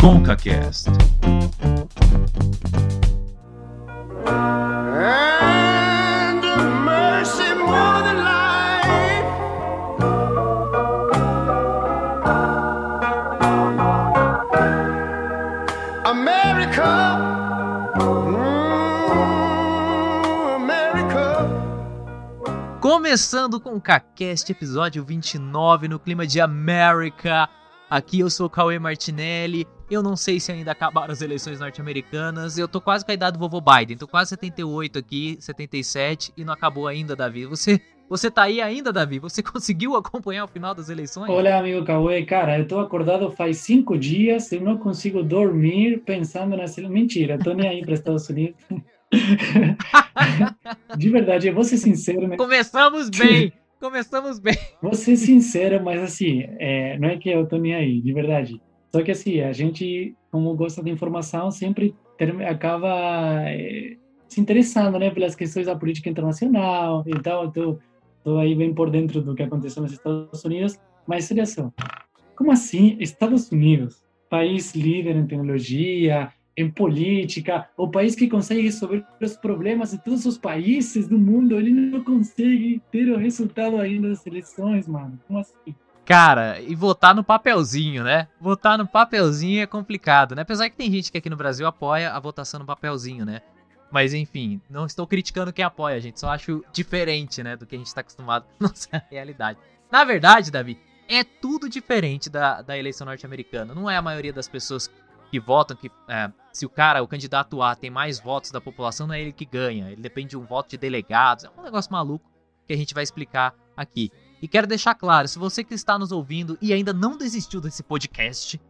ConcaCast. Mm. Começando com o CaCast, episódio 29, no clima de América. Aqui eu sou o Cauê Martinelli. Eu não sei se ainda acabaram as eleições norte-americanas. Eu tô quase com a idade do vovô Biden. Tô quase 78 aqui, 77, e não acabou ainda, Davi. Você, você tá aí ainda, Davi? Você conseguiu acompanhar o final das eleições? Olá, amigo Cauê. Cara, eu tô acordado faz cinco dias, eu não consigo dormir pensando nessa. Mentira, tô nem aí para Estados Unidos. De verdade, eu vou ser sincero, né? Começamos bem! Começamos bem. Vou ser sincero, mas assim, é, não é que eu tô nem aí, de verdade. Só que assim, a gente, como gosta de informação, sempre ter- acaba é, se interessando, né, pelas questões da política internacional e tal. Tô, tô aí bem por dentro do que aconteceu nos Estados Unidos. Mas olha só, como assim Estados Unidos, país líder em tecnologia, em política, o país que consegue resolver os problemas de todos os países do mundo, ele não consegue ter o resultado ainda das eleições, mano. Como assim? Cara, e votar no papelzinho, né? Votar no papelzinho é complicado, né? Apesar que tem gente que aqui no Brasil apoia a votação no papelzinho, né? Mas enfim, não estou criticando quem apoia, gente. Só acho diferente, né? Do que a gente está acostumado na nossa realidade. Na verdade, Davi, é tudo diferente da, da eleição norte-americana. Não é a maioria das pessoas que votam que é, se o cara, o candidato A, tem mais votos da população, não é ele que ganha. Ele depende de um voto de delegados. É um negócio maluco que a gente vai explicar aqui. E quero deixar claro, se você que está nos ouvindo e ainda não desistiu desse podcast,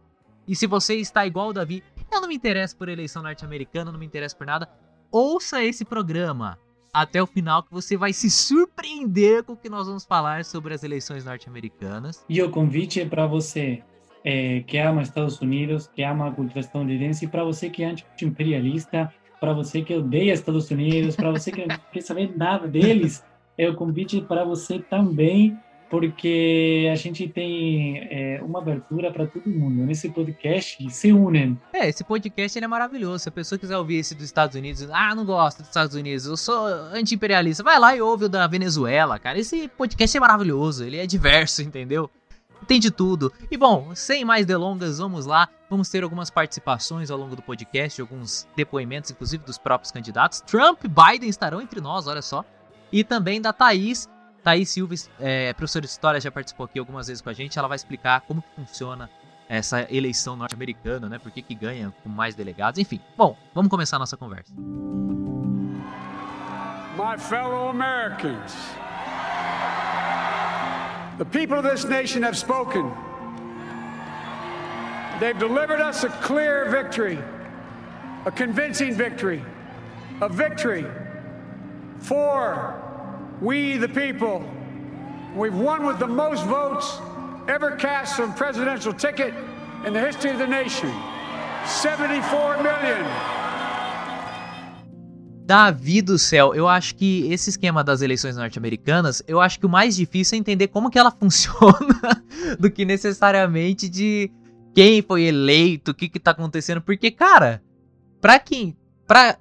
e se você está igual o Davi, eu não me interesso por eleição norte-americana, não me interesso por nada, ouça esse programa até o final que você vai se surpreender com o que nós vamos falar sobre as eleições norte-americanas. E o convite é para você é, que ama Estados Unidos, que ama a cultura estadunidense, e para você que é anti-imperialista, para você que odeia Estados Unidos, para você que não quer saber nada deles, é o convite para você também, porque a gente tem é, uma abertura para todo mundo. Nesse podcast, se unem. É, esse podcast é maravilhoso. Se a pessoa quiser ouvir esse dos Estados Unidos, ah, não gosto dos Estados Unidos, eu sou anti-imperialista, vai lá e ouve o da Venezuela, cara. Esse podcast é maravilhoso, ele é diverso, entendeu? Tem de tudo. E bom, sem mais delongas, vamos lá. Vamos ter algumas participações ao longo do podcast, alguns depoimentos, inclusive dos próprios candidatos. Trump e Biden estarão entre nós, olha só. E também da Thaís. Thaís Silva, é, professora de História, já participou aqui algumas vezes com a gente. Ela vai explicar como funciona essa eleição norte-americana, né? Por que, que ganha com mais delegados, enfim. Bom, vamos começar a nossa conversa. My fellow Americans, the people of this nation have spoken. They've delivered us a clear victory, a convincing victory, a victory for we, the people. We've won with the most votes ever cast from presidential ticket in the history of the nation 74 million. Davi do céu, eu acho que esse esquema das eleições norte-americanas, eu acho que o mais difícil é entender como que ela funciona do que necessariamente de quem foi eleito, o que que tá acontecendo, porque, cara, pra quem,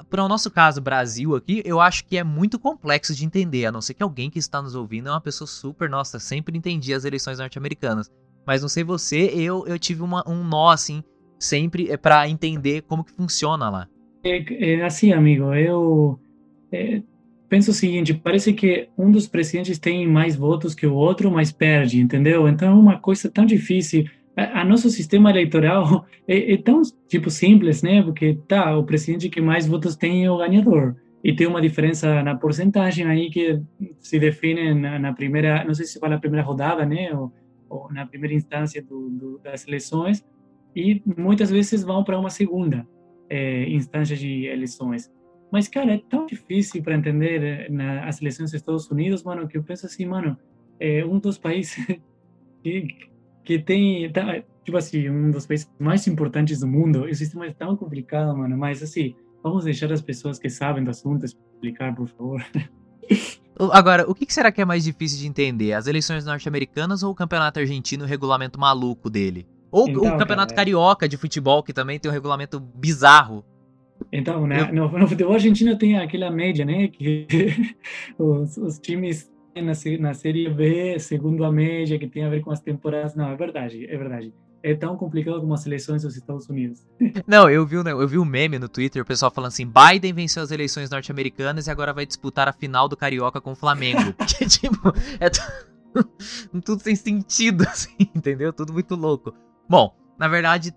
pra o nosso caso, Brasil aqui, eu acho que é muito complexo de entender, a não ser que alguém que está nos ouvindo é uma pessoa super, nossa, sempre entendi as eleições norte-americanas, mas não sei você, eu, eu tive uma, um nó, assim, sempre é para entender como que funciona lá. É, é assim, amigo, eu é, penso o seguinte: parece que um dos presidentes tem mais votos que o outro, mas perde, entendeu? Então é uma coisa tão difícil. A, nosso sistema eleitoral é, é tão tipo simples, né? Porque tá, o presidente que mais votos tem é o ganhador e tem uma diferença na porcentagem aí que se define na, na primeira, não sei se fala a primeira rodada, né? Ou, ou na primeira instância do, do, das eleições e muitas vezes vão para uma segunda é, instância de eleições. Mas, cara, é tão difícil para entender eh, nas eleições dos Estados Unidos, mano, que eu penso assim, mano, é um dos países que, que tem, tá, tipo assim, um dos países mais importantes do mundo. E o sistema é tão complicado, mano, mas assim, vamos deixar as pessoas que sabem do assunto explicar, por favor. Agora, o que será que é mais difícil de entender? As eleições norte-americanas ou o campeonato argentino e o regulamento maluco dele? Ou Então, o Campeonato cara, é- Carioca de futebol, que também tem um regulamento bizarro. Então, né, Eu- no, no futebol argentino tem aquela média, né, que os, os times na, na Série B, segundo a média, que tem a ver com as temporadas. Não, é verdade, é verdade. É tão complicado como as seleções dos Estados Unidos. Não, eu vi, eu vi um meme no Twitter, o pessoal falando assim: Biden venceu as eleições norte-americanas e agora vai disputar a final do Carioca com o Flamengo. Porque, tipo, é tu- tudo sem sentido, assim, entendeu? Tudo muito louco. Bom, na verdade,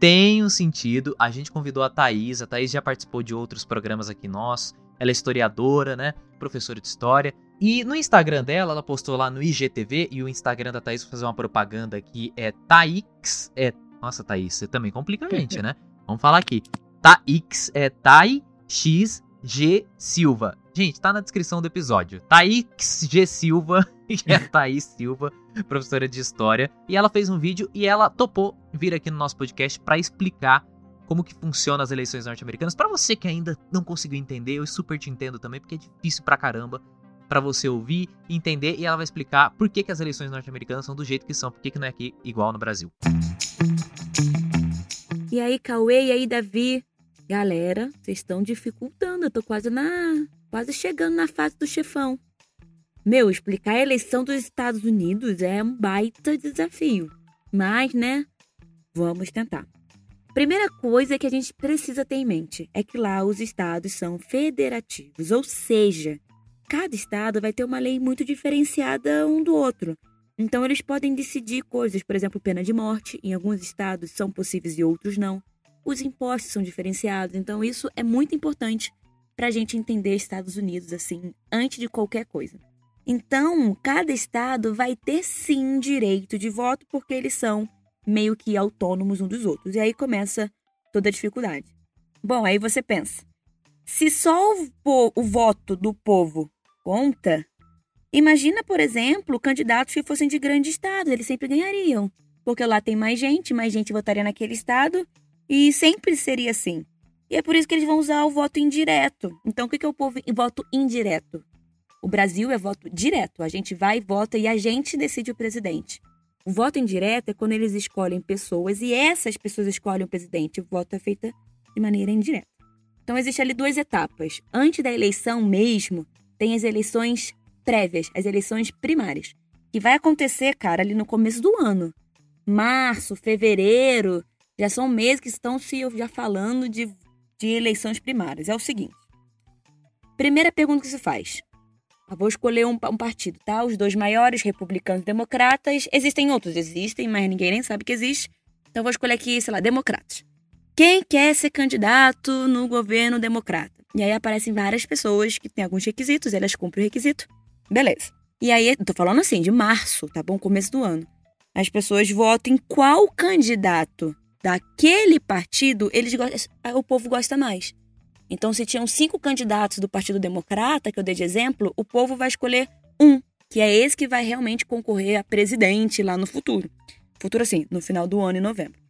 tem um sentido. A gente convidou a Thaís, a Thaís já participou de outros programas aqui nossos. Ela é historiadora, né? Professora de história. E no Instagram dela, ela postou lá no IGTV, e o Instagram da Thaís, vou fazer uma propaganda aqui, é Thaix. É, nossa, Thaís, você também complica a gente, né? Vamos falar aqui. Thaix é Tai X G Silva. Gente, tá na descrição do episódio. Thaix G Silva, que é Thaís Silva, professora de história. E ela fez um vídeo e ela topou vir aqui no nosso podcast pra explicar como que funciona as eleições norte-americanas. Pra você que ainda não conseguiu entender, eu super te entendo também, porque é difícil pra caramba pra você ouvir, entender e ela vai explicar por que, que as eleições norte-americanas são do jeito que são, por que, que não é aqui igual no Brasil. E aí, Cauê, e aí, Davi? Galera, vocês estão dificultando. Eu tô quase na. quase chegando na fase do chefão. Meu, explicar a eleição dos Estados Unidos é um baita desafio. Mas, né? Vamos tentar. Primeira coisa que a gente precisa ter em mente é que lá os estados são federativos, ou seja, cada estado vai ter uma lei muito diferenciada um do outro. Então, eles podem decidir coisas, por exemplo, pena de morte, em alguns estados são possíveis e outros não. Os impostos são diferenciados, então isso é muito importante para a gente entender Estados Unidos assim, antes de qualquer coisa. Então, cada estado vai ter sim direito de voto, porque eles são meio que autônomos um dos outros. E aí começa toda a dificuldade. Bom, aí você pensa: se só o, o voto do povo conta, Imagina, por exemplo, candidatos que fossem de grande estado, eles sempre ganhariam. Porque lá tem mais gente, mais gente votaria naquele estado, e sempre seria assim. E é por isso que eles vão usar o voto indireto. Então, o que que é o povo voto indireto? O Brasil é voto direto. A gente vai, vota e a gente decide o presidente. O voto indireto é quando eles escolhem pessoas e essas pessoas escolhem o presidente. O voto é feito de maneira indireta. Então, existe ali duas etapas. Antes da eleição mesmo, tem as eleições prévias, as eleições primárias, que vai acontecer, cara, ali no começo do ano. Março, fevereiro, já são meses que estão se já falando de, de eleições primárias. É o seguinte. Primeira pergunta que se faz. Eu vou escolher um, um partido, tá? Os dois maiores, republicanos e democratas. Existem outros, existem, mas ninguém nem sabe que existe. Então vou escolher aqui, sei lá, democratas. Quem quer ser candidato no governo democrata? E aí aparecem várias pessoas que têm alguns requisitos, elas cumprem o requisito. Beleza. E aí, tô falando assim, de março, tá bom? Começo do ano. As pessoas votam em qual candidato daquele partido eles o povo gosta mais. Então, se tinham cinco candidatos do Partido Democrata, que eu dei de exemplo, o povo vai escolher um, que é esse que vai realmente concorrer a presidente lá no futuro. Futuro assim, no final do ano, em novembro.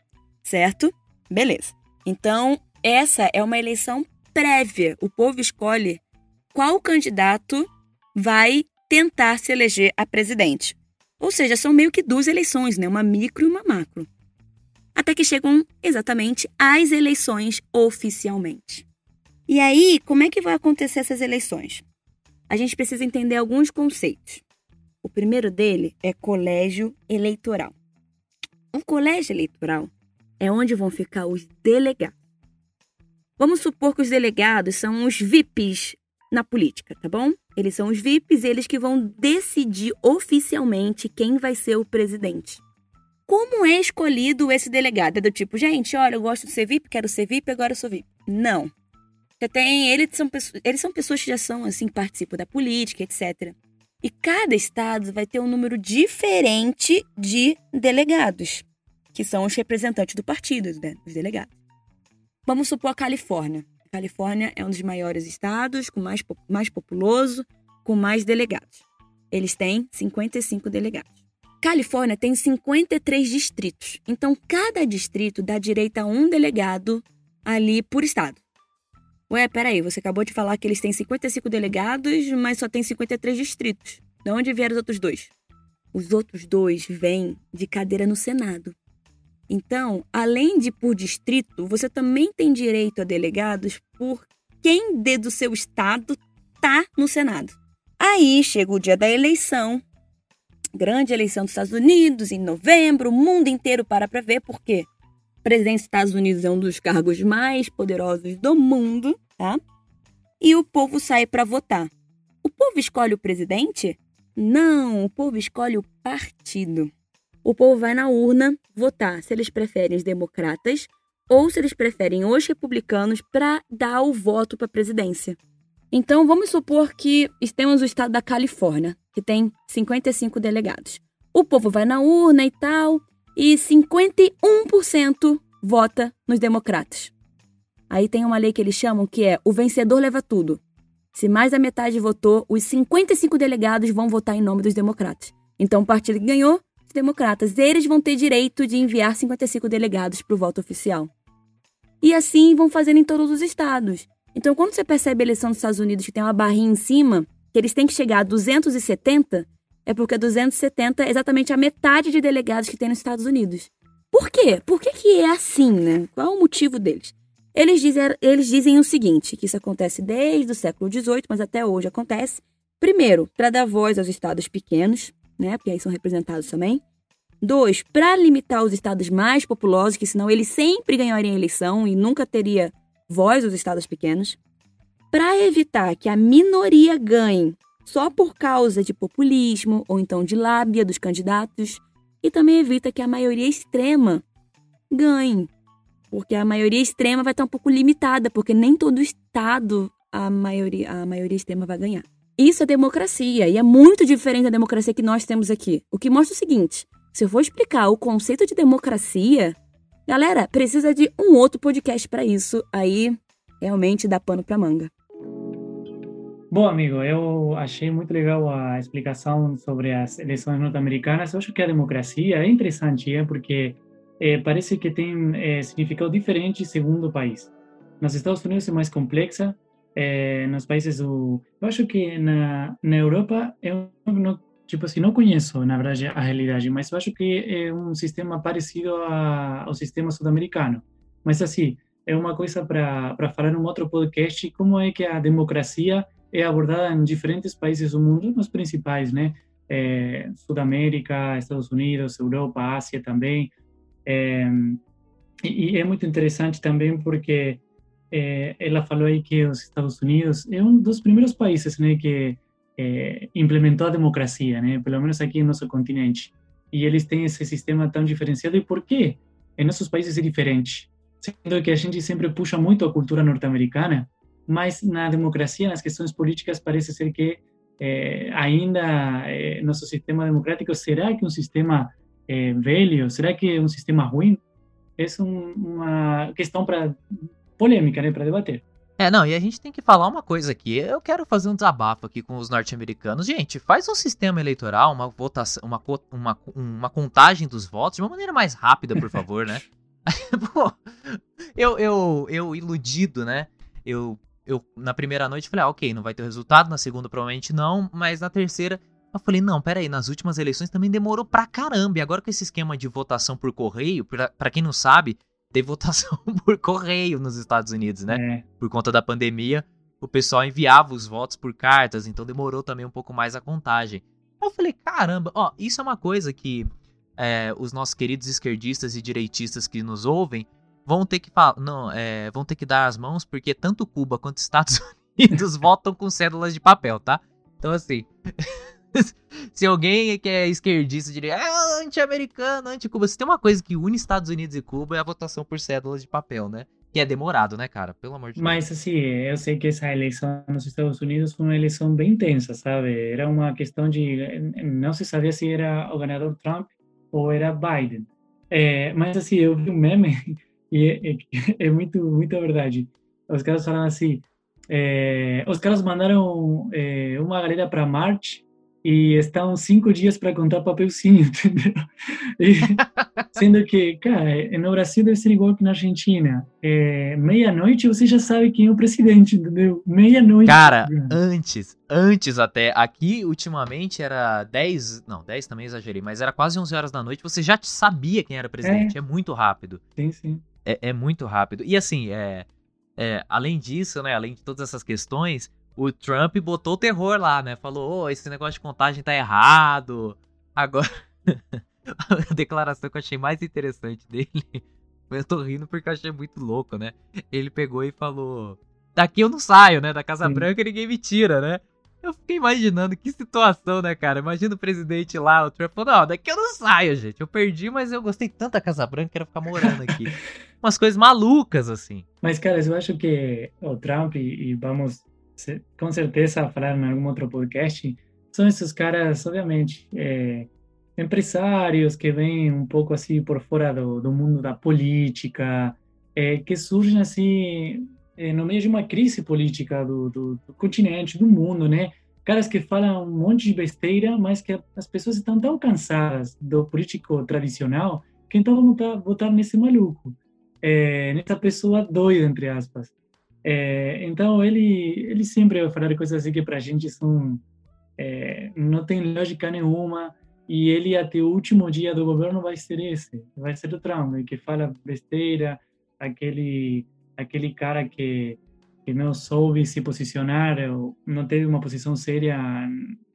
Certo? Beleza. Então, essa é uma eleição prévia. O povo escolhe qual candidato vai tentar se eleger a presidente. Ou seja, são meio que duas eleições, né? Uma micro e uma macro. Até que chegam exatamente às eleições oficialmente. E aí, como é que vai acontecer essas eleições? A gente precisa entender alguns conceitos. O primeiro dele é colégio eleitoral. O colégio eleitoral é onde vão ficar os delegados. Vamos supor que os delegados são os VIPs na política, tá bom? Eles são os VIPs, eles que vão decidir oficialmente quem vai ser o presidente. Como é escolhido esse delegado? É do tipo, gente, olha, eu gosto de ser VIP, quero ser VIP, agora eu sou VIP. Não. Você tem, eles são, eles são pessoas que já são, assim, participam da política, etc. E cada estado vai ter um número diferente de delegados, que são os representantes do partido, né? Os delegados. Vamos supor a Califórnia. A Califórnia é um dos maiores estados, com mais, mais populoso, com mais delegados. Eles têm 55 delegados. Califórnia tem 53 distritos. Então, cada distrito dá direito a um delegado ali por estado. Ué, peraí, você acabou de falar que eles têm 55 delegados, mas só tem 53 distritos. De onde vieram os outros dois? Os outros dois vêm de cadeira no Senado. Então, além de por distrito, você também tem direito a delegados por quem dê do seu estado tá no Senado. Aí chega o dia da eleição, grande eleição dos Estados Unidos em novembro, o mundo inteiro para para ver por quê? Presidente dos Estados Unidos é um dos cargos mais poderosos do mundo, tá? E o povo sai para votar. O povo escolhe o presidente? Não, o povo escolhe o partido. O povo vai na urna votar se eles preferem os democratas ou se eles preferem os republicanos para dar o voto para a presidência. Então, vamos supor que temos o estado da Califórnia, que tem 55 delegados. O povo vai na urna e tal, e 51% vota nos democratas. Aí tem uma lei que eles chamam que é o vencedor leva tudo. Se mais da metade votou, os 55 delegados vão votar em nome dos democratas. Então, o partido que ganhou, os democratas, eles vão ter direito de enviar 55 delegados para o voto oficial. E assim vão fazendo em todos os estados. Então, quando você percebe a eleição dos Estados Unidos que tem uma barrinha em cima, que eles têm que chegar a 270, é porque 270 é exatamente a metade de delegados que tem nos Estados Unidos. Por quê? Por que, que é assim, né? Qual é o motivo deles? Eles dizem, eles dizem o seguinte, que isso acontece desde o século XVIII, mas até hoje acontece. Primeiro, para dar voz aos estados pequenos, né? Porque aí são representados também. Dois, para limitar os estados mais populosos, que senão eles sempre ganhariam eleição e nunca teria voz os estados pequenos, para evitar que a minoria ganhe só por causa de populismo ou então de lábia dos candidatos, e também evita que a maioria extrema ganhe, porque a maioria extrema vai estar um pouco limitada, porque nem todo estado a maioria, a maioria extrema vai ganhar. Isso é democracia e é muito diferente da democracia que nós temos aqui. O que mostra o seguinte: se eu for explicar o conceito de democracia, Galera, precisa de um outro podcast para isso. Aí realmente dá pano para manga. Bom, amigo, eu achei muito legal a explicação sobre as eleições norte-americanas. Eu acho que a democracia é interessante, é porque é, parece que tem é, significado diferente segundo o país. Nos Estados Unidos é mais complexa, é, nos países do... Eu acho que na, na Europa eu não tipo assim, não conheço, na verdade, a realidade, mas eu acho que é um sistema parecido a, ao sistema sul-americano. Mas, assim, é uma coisa para falar num outro podcast, como é que a democracia é abordada em diferentes países do mundo, nos principais, né? É, Sudamérica, Estados Unidos, Europa, Ásia também. É, e, é muito interessante também porque é, ela falou aí que os Estados Unidos é um dos primeiros países, né, que é, implementou a democracia, né? Pelo menos aqui no nosso continente. E eles têm esse sistema tão diferenciado. E por quê? Em nossos países é diferente. Sendo que a gente sempre puxa muito a cultura norte-americana, mas na democracia, nas questões políticas, parece ser que é, ainda é, nosso sistema democrático será que um sistema é, velho? Será que é um sistema ruim? Essa é um, uma questão para polêmica, né, para debater. É, não, e a gente tem que falar uma coisa aqui. Eu quero fazer um desabafo aqui com os norte-americanos. Gente, faz um sistema eleitoral, uma votação, uma, uma, uma contagem dos votos de uma maneira mais rápida, por favor, né? Pô, eu, eu, eu iludido, né? Eu, eu, na primeira noite, falei, ah, ok, não vai ter resultado. Na segunda, provavelmente não. Mas na terceira, eu falei, não, peraí, nas últimas eleições também demorou pra caramba. E agora com esse esquema de votação por correio, pra, pra quem não sabe, teve votação por correio nos Estados Unidos, né? É. Por conta da pandemia, o pessoal enviava os votos por cartas, então demorou também um pouco mais a contagem. Eu falei, caramba, ó, isso é uma coisa que é, os nossos queridos esquerdistas e direitistas que nos ouvem vão ter que falar, não, é, vão ter que dar as mãos, porque tanto Cuba quanto Estados Unidos votam com cédulas de papel, tá? Então assim, se alguém que é esquerdista diria, é anti-americano, anti-Cuba. Se tem uma coisa que une Estados Unidos e Cuba é a votação por cédulas de papel, né? Que é demorado, né, cara? Pelo amor de Deus. Mas, assim, eu sei que essa eleição nos Estados Unidos foi uma eleição bem intensa, sabe? Era uma questão de. Não se sabia se era o ganhador Trump ou era Biden. É, mas, assim, eu vi um meme e é, é, é muito, muito verdade. Os caras falaram assim. É, os caras mandaram é, uma galera para Marte e estão cinco dias para contar papelzinho, entendeu? E, sendo que, cara, no Brasil deve ser igual que na Argentina. É, Meia-noite você já sabe quem é o presidente, entendeu? Meia-noite. Cara, antes, antes até, aqui ultimamente era 10, não, 10 também exagerei, mas era quase 11 horas da noite, você já sabia quem era presidente, é, é muito rápido. Sim, sim. É, é muito rápido. E assim, é, é, além disso, né, além de todas essas questões, o Trump botou o terror lá, né? Falou, oh, esse negócio de contagem tá errado. Agora, a declaração que eu achei mais interessante dele, eu tô rindo porque eu achei muito louco, né? Ele pegou e falou, daqui eu não saio, né? Da Casa Sim. Branca ninguém me tira, né? Eu fiquei imaginando que situação, né, cara? Imagina o presidente lá, o Trump falou, não, daqui eu não saio, gente. Eu perdi, mas eu gostei tanto da Casa Branca que era ficar morando aqui. Umas coisas malucas, assim. Mas, cara, eu acho que o Trump, e, e vamos com certeza falar em algum outro podcast, são esses caras, obviamente, é, empresários que vêm um pouco assim por fora do, do mundo da política, é, que surgem assim é, no meio de uma crise política do, do, do, continente, do mundo, né? Caras que falam um monte de besteira, mas que as pessoas estão tão cansadas do político tradicional que então vão votar, nesse maluco, é, nessa pessoa doida, entre aspas. É, então ele ele sempre vai falar coisas assim que para a gente são é, não tem lógica nenhuma e ele até o último dia do governo vai ser esse, vai ser o Trump que fala besteira, aquele aquele cara que que não soube se posicionar, não teve uma posição séria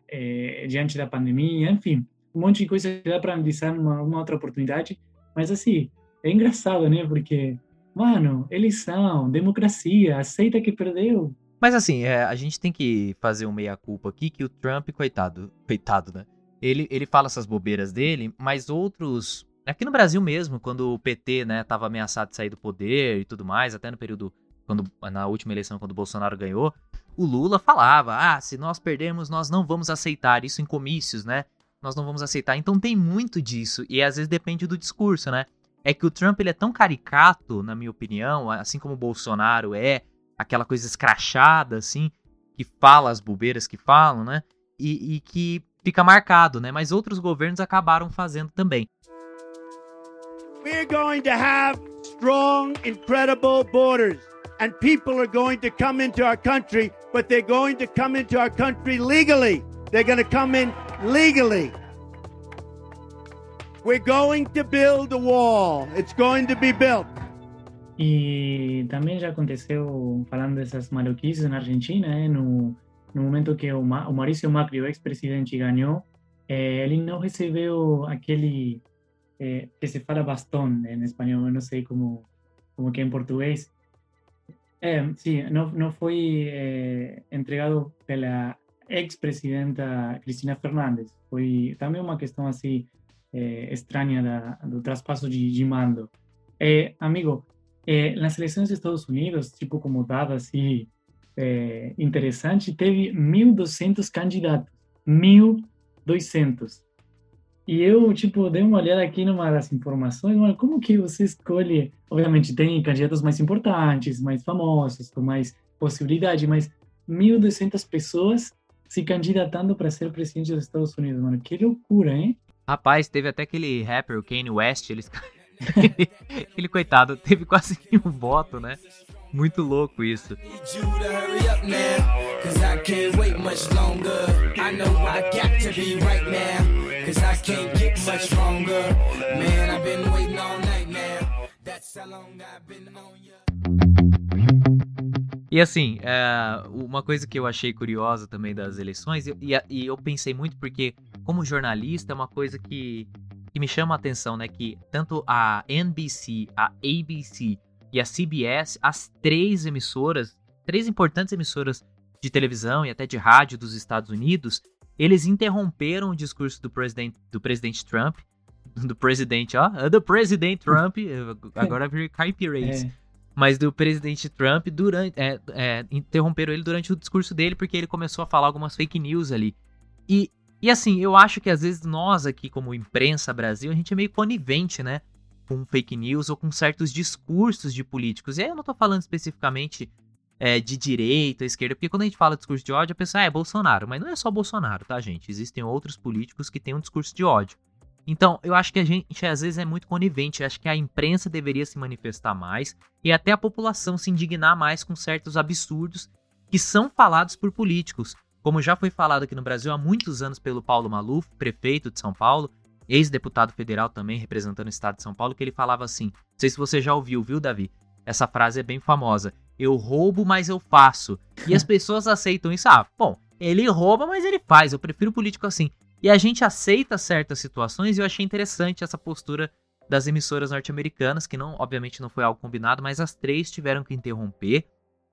é, diante da pandemia, enfim, um monte de coisas que dá para analisar numa, uma outra oportunidade, mas assim é engraçado, né? Porque Mano, eleição, democracia, aceita que perdeu. Mas assim, é, a gente tem que fazer um meia-culpa aqui que o Trump, coitado, coitado, né? Ele, ele fala essas bobeiras dele, mas outros. Aqui no Brasil mesmo, quando o PT, né, ameaçado de sair do poder e tudo mais, até no período. Quando, na última eleição, quando o Bolsonaro ganhou, o Lula falava: ah, se nós perdermos, nós não vamos aceitar. Isso em comícios, né? Nós não vamos aceitar. Então tem muito disso. E às vezes depende do discurso, né? é que o Trump ele é tão caricato, na minha opinião, assim como o Bolsonaro é, aquela coisa escrachada, assim, que fala as bobeiras que falam, né? E, e que fica marcado, né? Mas outros governos acabaram fazendo também. We're going to have strong, incredible borders. And people are going to come into our country, but they're going to come into our country legally. They're going to come in legally. We're going to build a wall. It's going to be built. E também já aconteceu, falando dessas maluquices na Argentina, eh, no, no momento que o, Ma, o Maurício Macri, o ex-presidente, ganhou, eh, ele não recebeu aquele eh, que se fala bastão em espanhol, eu não sei como, como que é em português. É, sim, não, não foi entregado pela ex-presidenta Cristina Fernandes. Foi também uma questão assim estranha da, do traspasso de, de mando. É, amigo, é, nas eleições dos Estados Unidos, tipo como dado assim é, interessante, teve 1.200 candidatos, 1.200. E eu, tipo, dei uma olhada aqui numa das informações, mas como que você escolhe? Obviamente tem candidatos mais importantes, mais famosos, com mais possibilidade, mas 1.200 pessoas se candidatando para ser presidente dos Estados Unidos, mano. Que loucura, hein? Rapaz, teve até aquele rapper, o Kanye West, eles... ele, coitado, teve quase nenhum voto, né? Muito louco isso. E assim, é, uma coisa que eu achei curiosa também das eleições, e, e, eu pensei muito porque, como jornalista, é uma coisa que, que me chama a atenção, né? Que tanto a NBC, a ABC e a CBS, as três emissoras, três importantes emissoras de televisão e até de rádio dos Estados Unidos, eles interromperam o discurso do presidente, do presidente Trump, do presidente, ó, do presidente Trump, agora caipirês. É mas do presidente Trump durante é, é, interromperam ele durante o discurso dele porque ele começou a falar algumas fake news ali. E, e assim, eu acho que às vezes nós aqui como imprensa Brasil, a gente é meio conivente, né? Com fake news ou com certos discursos de políticos. E aí eu não tô falando especificamente é, de direita, esquerda, porque quando a gente fala discurso de ódio, a pessoa ah, é Bolsonaro, mas não é só Bolsonaro, tá, gente? Existem outros políticos que têm um discurso de ódio. Então, eu acho que a gente às vezes é muito conivente, eu acho que a imprensa deveria se manifestar mais e até a população se indignar mais com certos absurdos que são falados por políticos, como já foi falado aqui no Brasil há muitos anos pelo Paulo Maluf, prefeito de São Paulo, ex-deputado federal também representando o estado de São Paulo, que ele falava assim: não sei se você já ouviu, viu, Davi? Essa frase é bem famosa. Eu roubo, mas eu faço. E as pessoas aceitam isso. Ah, bom, ele rouba, mas ele faz. Eu prefiro político assim. E a gente aceita certas situações e eu achei interessante essa postura das emissoras norte-americanas, que não, obviamente não foi algo combinado, mas as três tiveram que interromper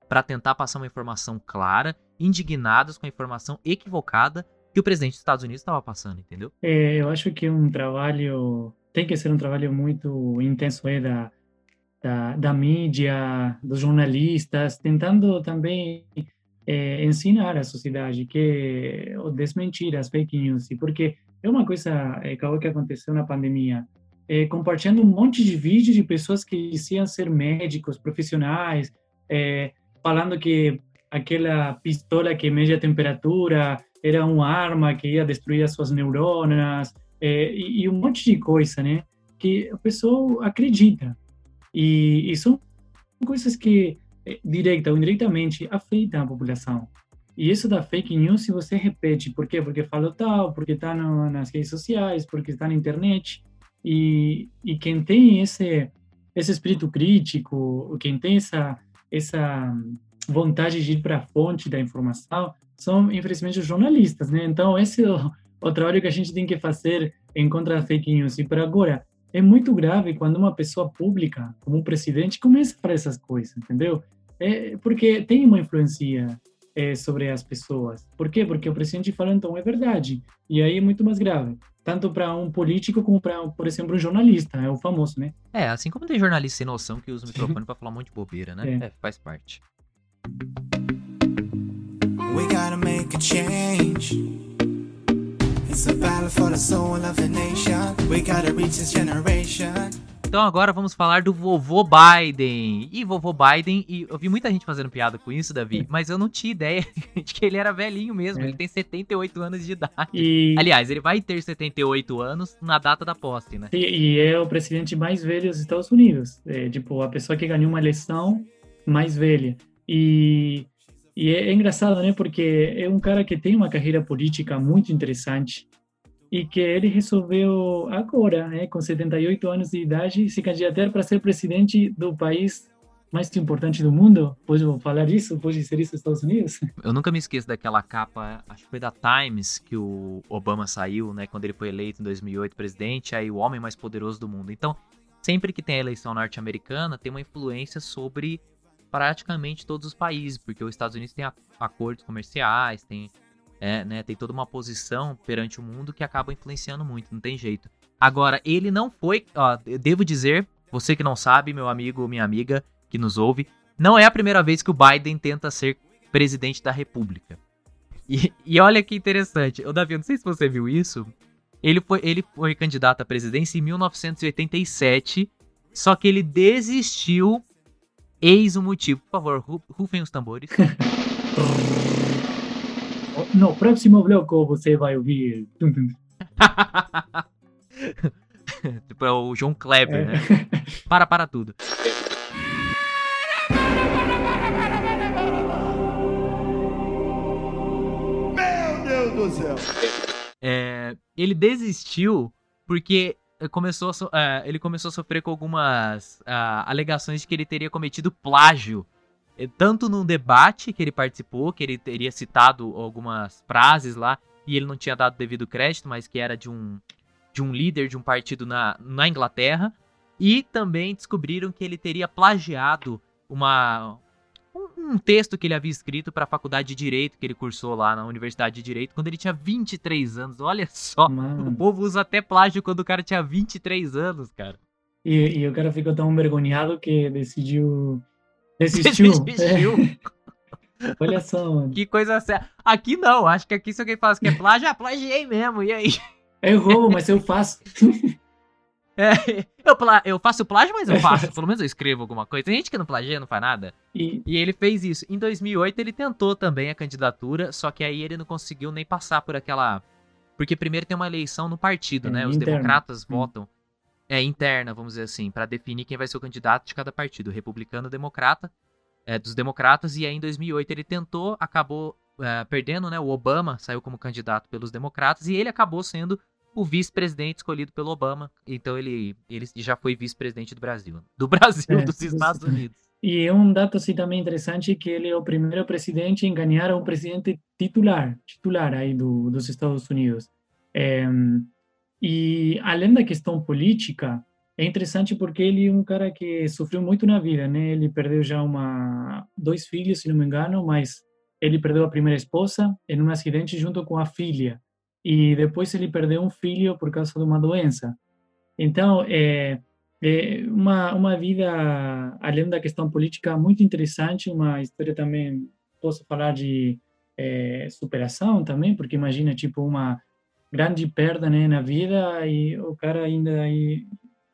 para tentar passar uma informação clara, indignadas com a informação equivocada que o presidente dos Estados Unidos estava passando, entendeu? É, eu acho que um trabalho tem que ser um trabalho muito intenso é, da, da, da mídia, dos jornalistas, tentando também é, ensinar à sociedade que ou desmentir as fake news, porque é uma coisa é, que aconteceu na pandemia, é, compartilhando um monte de vídeos de pessoas que diziam ser médicos, profissionais, é, falando que aquela pistola que mede a temperatura era uma arma que ia destruir as suas neurônios, é, e, e, um monte de coisa, né? Que a pessoa acredita. E, e são coisas que, é, direta ou indiretamente, afetam a população. E isso da fake news, se você repete, por quê? Porque falou tal, porque está nas redes sociais, porque está na internet. E, e quem tem esse, esse espírito crítico, quem tem essa, essa vontade de ir para a fonte da informação, são, infelizmente, os jornalistas, né? Então, esse é o, o trabalho que a gente tem que fazer em contra da fake news. E para agora, é muito grave quando uma pessoa pública, como um presidente, começa a fazer essas coisas, entendeu? É porque tem uma influência é, sobre as pessoas. Por quê? Porque o presidente fala, então, é verdade. E aí é muito mais grave. Tanto para um político como para, por exemplo, um jornalista, é o famoso, né? É, assim como tem jornalista sem noção que usa o microfone para falar um monte de bobeira, né? É, é faz parte. We gotta make a change. Então agora vamos falar do vovô Biden. E vovô Biden, e eu vi muita gente fazendo piada com isso, Davi, mas eu não tinha ideia de que ele era velhinho mesmo. É. Ele tem 78 anos de idade. E... Aliás, ele vai ter 78 anos na data da posse, né? E, e é o presidente mais velho dos Estados Unidos. É, tipo, a pessoa que ganhou uma eleição mais velha. E e é, é, engraçado, né? Porque é um cara que tem uma carreira política muito interessante e que ele resolveu agora, né, com 78 anos de idade, se candidatar para ser presidente do país mais importante do mundo. Pode falar isso? Pode ser isso Estados Unidos? Eu nunca me esqueço daquela capa, acho que foi da Times, que o Obama saiu, né, quando ele foi eleito em 2008 presidente, aí o homem mais poderoso do mundo. Então, sempre que tem a eleição norte-americana, tem uma influência sobre praticamente todos os países, porque os Estados Unidos tem acordos comerciais, tem, é, né, tem toda uma posição perante o mundo que acaba influenciando muito, não tem jeito. Agora, ele não foi, ó, devo dizer, você que não sabe, meu amigo ou minha amiga que nos ouve, não é a primeira vez que o Biden tenta ser presidente da República. E, e olha que interessante, o Davi, não sei se você viu isso, ele foi, ele foi candidato à presidência em 1987, só que ele desistiu Eis o motivo. Por favor, rufem os tambores. No próximo bloco você vai ouvir. tipo, é o João Kleber, é. né? Para, para tudo. Meu Deus do céu! É, ele desistiu porque começou a, uh, ele começou a sofrer com algumas uh, alegações de que ele teria cometido plágio. Tanto num debate que ele participou, que ele teria citado algumas frases lá, e ele não tinha dado devido crédito, mas que era de um, de um líder de um partido na, na Inglaterra. E também descobriram que ele teria plagiado uma, um texto que ele havia escrito para a faculdade de Direito que ele cursou lá na Universidade de Direito quando ele tinha 23 anos. Olha só, Mano. o povo usa até plágio quando o cara tinha 23 anos, cara. E, e o cara ficou tão envergonhado que decidiu. Desistiu. Desistiu. É. Olha só, mano. Que coisa séria. Aqui não, acho que aqui se alguém fala que é plágio, ah, plagiei mesmo, e aí? É roubo, mas eu faço. É, eu, eu faço plágio, mas eu faço. Pelo menos eu escrevo alguma coisa. Tem gente que não plagia, não faz nada. E, E ele fez isso. Em 2008 ele tentou também a candidatura, só que aí ele não conseguiu nem passar por aquela. Porque primeiro tem uma eleição no partido, É, né? Os interna. democratas Hum. votam. É interna, vamos dizer assim, pra definir quem vai ser o candidato de cada partido, republicano, democrata, é, dos democratas. E aí em 2008 ele tentou, acabou é, perdendo, né? O Obama saiu como candidato pelos democratas e ele acabou sendo o vice-presidente escolhido pelo Obama. Então ele, ele já foi vice-presidente do Brasil. Do Brasil, É, dos dos Estados Unidos. e um dado assim também interessante que ele é o primeiro presidente em ganhar um presidente titular, titular aí do, dos Estados Unidos. É, e além da questão política, é interessante porque ele é um cara que sofreu muito na vida, né? Ele perdeu já uma dois filhos, se não me engano, mas ele perdeu a primeira esposa em um acidente junto com a filha. E depois ele perdeu um filho por causa de uma doença. Então, é, é uma, uma vida, além da questão política, muito interessante, uma história também, posso falar de é, superação também, porque imagina, tipo, uma grande perda né, na vida e o cara ainda aí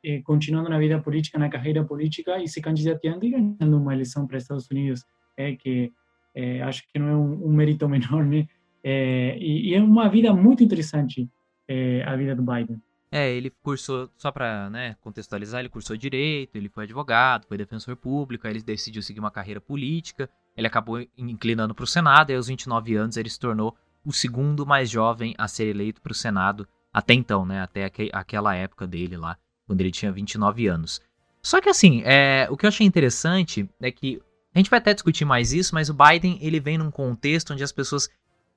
eh, continuando na vida política, na carreira política e se candidatando e ganhando uma eleição para Estados Unidos, é que eh, acho que não é um, um mérito menor, né? Eh, e, e é uma vida muito interessante, eh, a vida do Biden. É, ele cursou, só pra né, contextualizar, ele cursou direito, ele foi advogado, foi defensor público, aí ele decidiu seguir uma carreira política, ele acabou inclinando para o Senado, e aos 29 anos ele se tornou o segundo mais jovem a ser eleito para o Senado até então, né, até aque- aquela época dele lá, quando ele tinha 29 anos. Só que assim, é, o que eu achei interessante é que, a gente vai até discutir mais isso, mas o Biden, ele vem num contexto onde as pessoas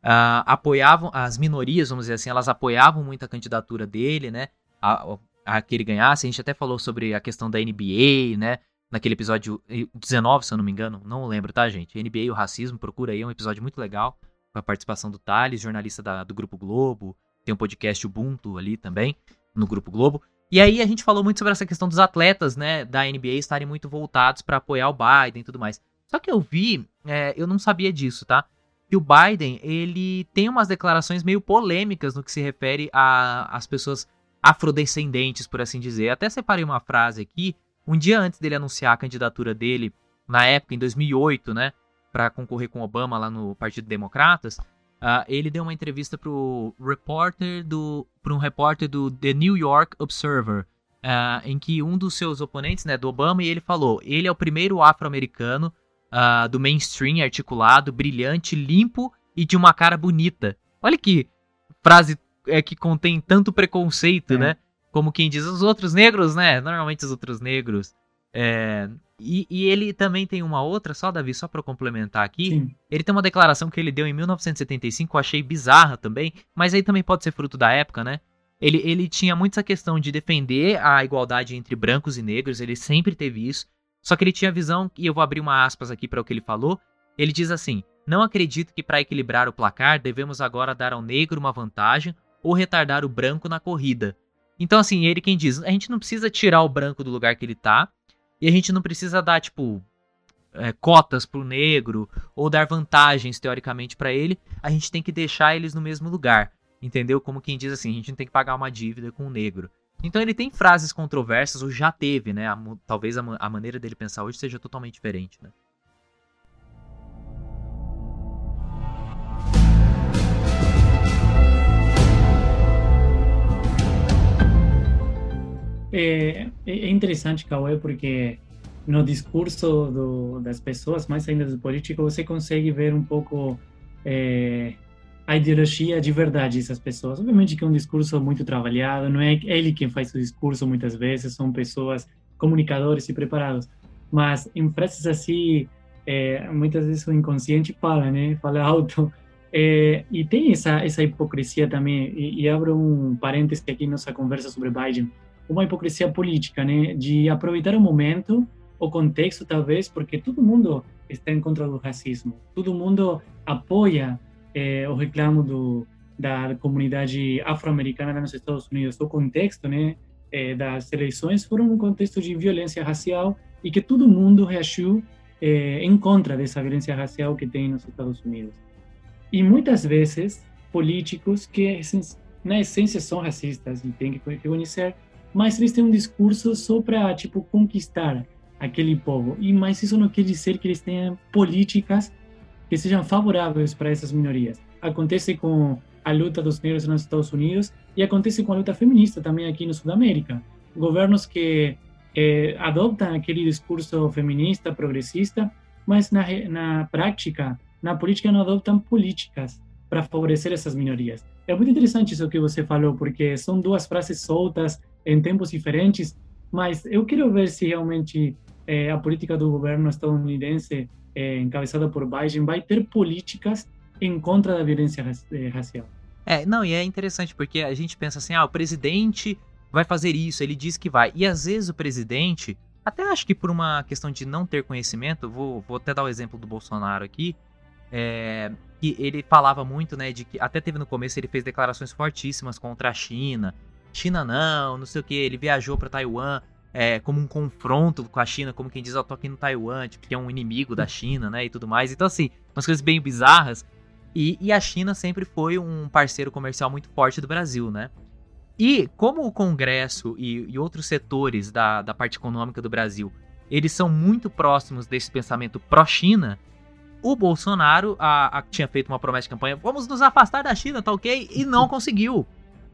ah, apoiavam, as minorias, vamos dizer assim, elas apoiavam muito a candidatura dele, né? A, a que ele ganhasse. A gente até falou sobre a questão da NBA, né? Naquele episódio 19, se eu não me engano. Não lembro, tá, gente? NBA e o racismo, procura aí, é um episódio muito legal. Com a participação do Thales, jornalista da- do Grupo Globo. Tem um podcast Ubuntu ali também, no Grupo Globo. E aí a gente falou muito sobre essa questão dos atletas, né, da NBA estarem muito voltados para apoiar o Biden e tudo mais. Só que eu vi, é, eu não sabia disso, tá? Que o Biden, ele tem umas declarações meio polêmicas no que se refere às pessoas afrodescendentes, por assim dizer. Até separei uma frase aqui, um dia antes dele anunciar a candidatura dele, na época, em 2008, né, para concorrer com Obama lá no Partido Democratas, ah, ele deu uma entrevista pro repórter do, para um repórter do The New York Observer, ah, em que um dos seus oponentes, né, do Obama, e ele falou, ele é o primeiro afro-americano ah, do mainstream articulado, brilhante, limpo e de uma cara bonita. Olha que frase é que contém tanto preconceito, É. né? Como quem diz os outros negros, né? Normalmente os outros negros. É, e, e ele também tem uma outra, só Davi, só pra eu complementar aqui. Sim, Ele tem uma declaração que ele deu em 1975, que eu achei bizarra também, mas aí também pode ser fruto da época, né? Ele, ele tinha muito essa questão de defender a igualdade entre brancos e negros, ele sempre teve isso. Só que ele tinha visão, e eu vou abrir uma aspas aqui para o que ele falou. Ele diz assim: Não acredito que para equilibrar o placar devemos agora dar ao negro uma vantagem ou retardar o branco na corrida. Então, assim, ele quem diz: a gente não precisa tirar o branco do lugar que ele tá, e a gente não precisa dar, tipo, é, cotas pro negro ou dar vantagens teoricamente pra ele, a gente tem que deixar eles no mesmo lugar, entendeu? Como quem diz assim, a gente não tem que pagar uma dívida com o negro. Então ele tem frases controversas, ou já teve, né? A talvez a, a maneira dele pensar hoje seja totalmente diferente, né? É, é é interessante, Cauê, porque no discurso do, das pessoas, mais ainda dos políticos, você consegue ver um pouco é, a ideologia de verdade dessas pessoas. Obviamente que é um discurso muito trabalhado, não é ele quem faz o discurso muitas vezes, são pessoas, comunicadores e preparados. Mas em frases assim, é, muitas vezes o inconsciente fala, né? Fala alto. É, e tem essa, essa hipocrisia também, e, e abro um parêntese aqui na nossa conversa sobre Biden uma hipocrisia política, né, de aproveitar o momento, o contexto talvez, porque todo mundo está em contra do racismo, todo mundo apoia eh, o reclamo do da comunidade afro-americana lá nos Estados Unidos. O contexto, né, eh, das eleições foram um contexto de violência racial e que todo mundo reagiu eh, em contra dessa violência racial que tem nos Estados Unidos. E muitas vezes políticos que na essência são racistas e tem que reconhecer mas eles têm um discurso só para tipo conquistar aquele povo. E mas isso não quer dizer que eles tenham políticas que sejam favoráveis para essas minorias. Acontece com a luta dos negros nos Estados Unidos e acontece com a luta feminista também aqui no Sudamérica. Governos que eh, adoptam aquele discurso feminista, progressista, mas na, na prática, na política, não adoptam políticas para favorecer essas minorias. É muito interessante isso que você falou, porque são duas frases soltas em tempos diferentes, mas eu quero ver se realmente eh, a política do governo estadunidense, eh, encabeçada por Biden, vai ter políticas em contra da violência eh, racial. É, não, e é interessante porque a gente pensa assim, ah, o presidente vai fazer isso, ele diz que vai. E às vezes o presidente, até acho que por uma questão de não ter conhecimento, vou, vou até dar o exemplo do Bolsonaro aqui, é, que ele falava muito, né, de que até teve no começo ele fez declarações fortíssimas contra a China. China não, não sei o que, ele viajou para Taiwan é, como um confronto com a China, como quem diz, eu tô aqui no Taiwan, tipo, que é um inimigo da China, né, e tudo mais. Então, assim, umas coisas bem bizarras. E, e a China sempre foi um parceiro comercial muito forte do Brasil, né? E como o Congresso e, e outros setores da, da parte econômica do Brasil, eles são muito próximos desse pensamento pró-China, o Bolsonaro a, a, tinha feito uma promessa de campanha: vamos nos afastar da China, tá ok? E não conseguiu.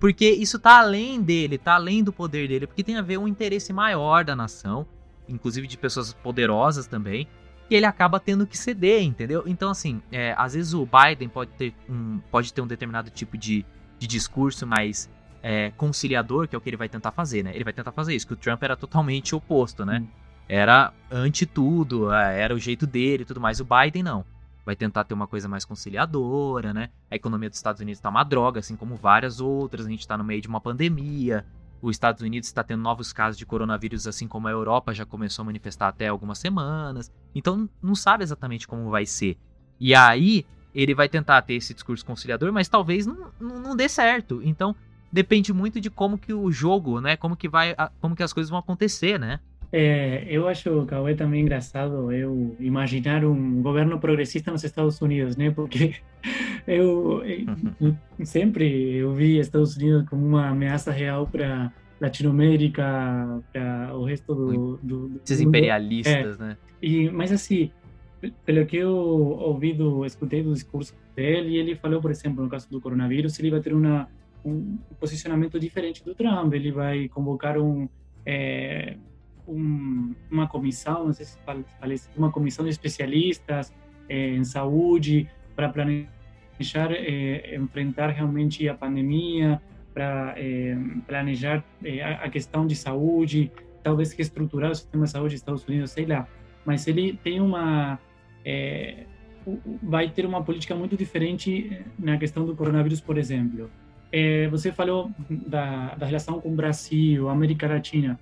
Porque isso tá além dele, tá além do poder dele, porque tem a ver um interesse maior da nação, inclusive de pessoas poderosas também, que ele acaba tendo que ceder, entendeu? Então, assim, é, às vezes o Biden pode ter um, pode ter um determinado tipo de, de discurso mais é, conciliador, que é o que ele vai tentar fazer, né? Ele vai tentar fazer isso, que o Trump era totalmente oposto, né? Hum era anti tudo, é, era o jeito dele e tudo mais. O Biden não. Vai tentar ter uma coisa mais conciliadora, né? A economia dos Estados Unidos está uma droga, assim como várias outras. A gente está no meio de uma pandemia. Os Estados Unidos está tendo novos casos de coronavírus, assim como a Europa já começou a manifestar até algumas semanas. Então não sabe exatamente como vai ser. E aí ele vai tentar ter esse discurso conciliador, mas talvez não, não, não dê certo. Então depende muito de como que o jogo, né? Como que vai, como que as coisas vão acontecer, né? É, eu acho, Cauê, também engraçado eu imaginar um governo progressista nos Estados Unidos, né? Porque eu, eu sempre eu vi Estados Unidos como uma ameaça real para Latinoamérica, para o resto do, do, do Esses imperialistas, é. né? E, mas assim, pelo que eu ouvi, do, escutei do discurso dele, ele falou, por exemplo, no caso do coronavírus, ele vai ter uma, um posicionamento diferente do Trump, ele vai convocar um... É, um, uma comissão, não sei se uma comissão de especialistas eh, em saúde para planejar eh, enfrentar realmente a pandemia, para eh, planejar a questão de saúde, talvez reestruturar o sistema de saúde dos Estados Unidos, sei lá. Mas ele tem uma vai ter uma política muito diferente na questão do coronavírus, por exemplo. você falou da, da relação com o Brasil, América Latina